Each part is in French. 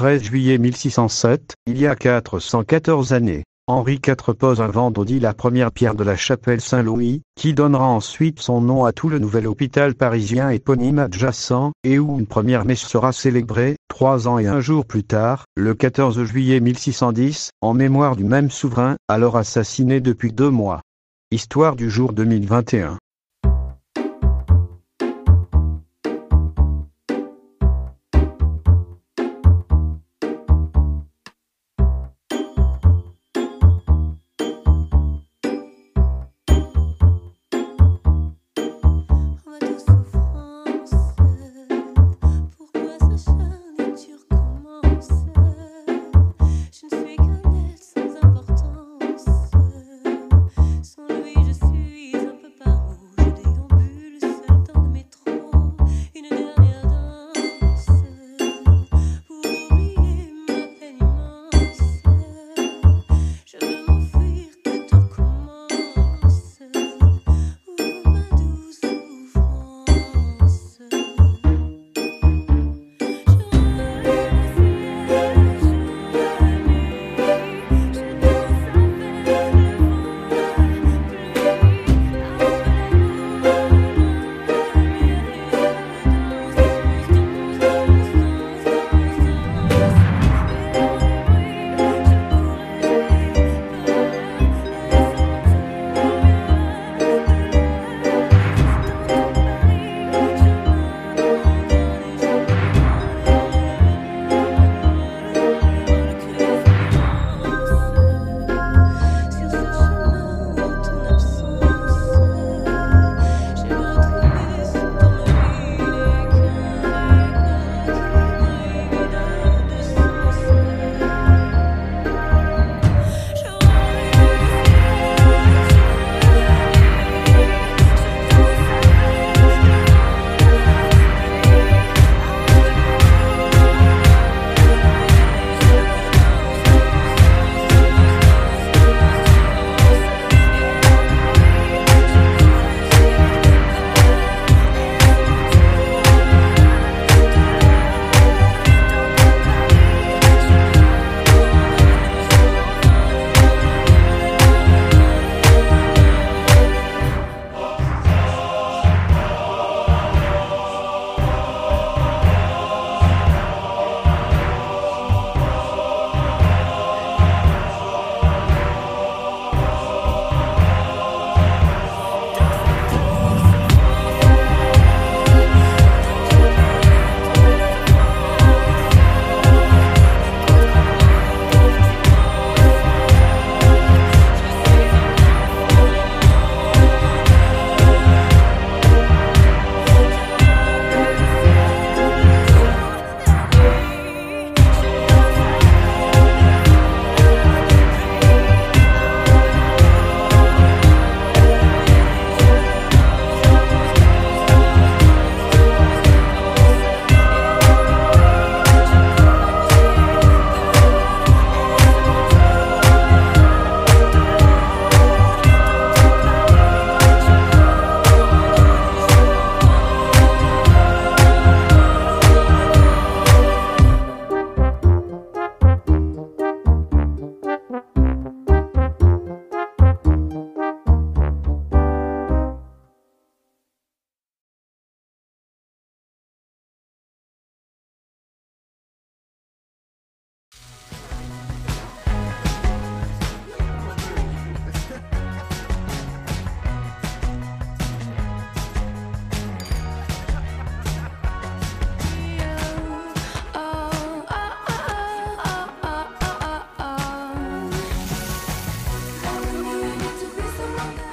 13 juillet 1607, il y a 414 années. Henri IV pose un vendredi la première pierre de la chapelle Saint-Louis, qui donnera ensuite son nom à tout le nouvel hôpital parisien éponyme adjacent, et où une première messe sera célébrée, trois ans et un jour plus tard, le 14 juillet 1610, en mémoire du même souverain, alors assassiné depuis deux mois. Histoire du jour 2021.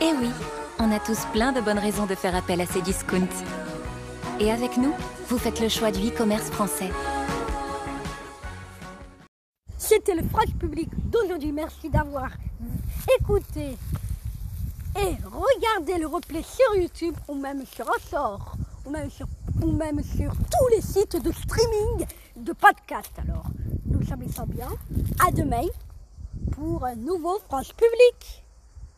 Eh oui, on a tous plein de bonnes raisons de faire appel à ces discounts. Et avec nous, vous faites le choix du e-commerce français. C'était le Flash Public d'aujourd'hui. Merci d'avoir écouté et regardé le replay sur YouTube ou même sur Ressort ou même sur, ou même sur tous les sites de streaming de podcast. Alors, nous sommes bien. À demain pour un nouveau France Public.